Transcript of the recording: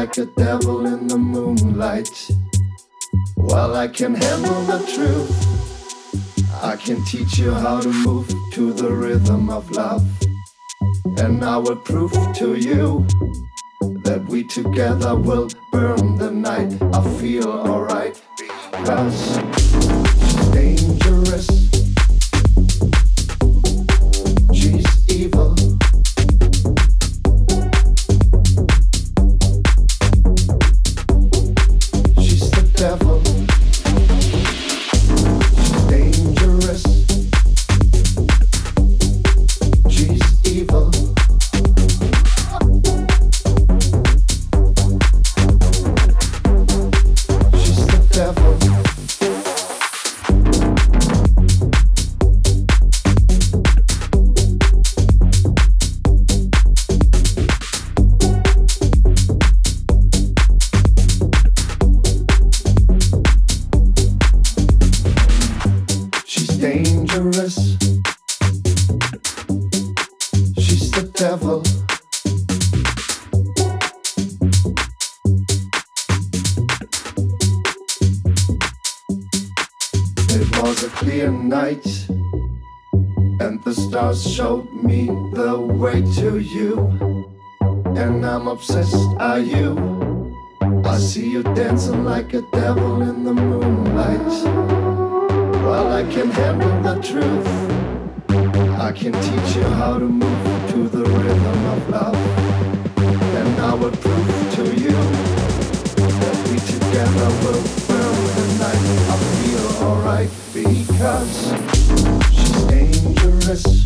like a devil in the moonlight. While I can handle the truth, I can teach you how to move to the rhythm of love. And I will prove to you that we together will burn the night. I feel alright because she's dangerous. obsessed are you? I see you dancing like a devil in the moonlight. Well, I can handle the truth. I can teach you how to move to the rhythm of love. And I will prove to you that we together will burn the night. I feel alright because she's dangerous.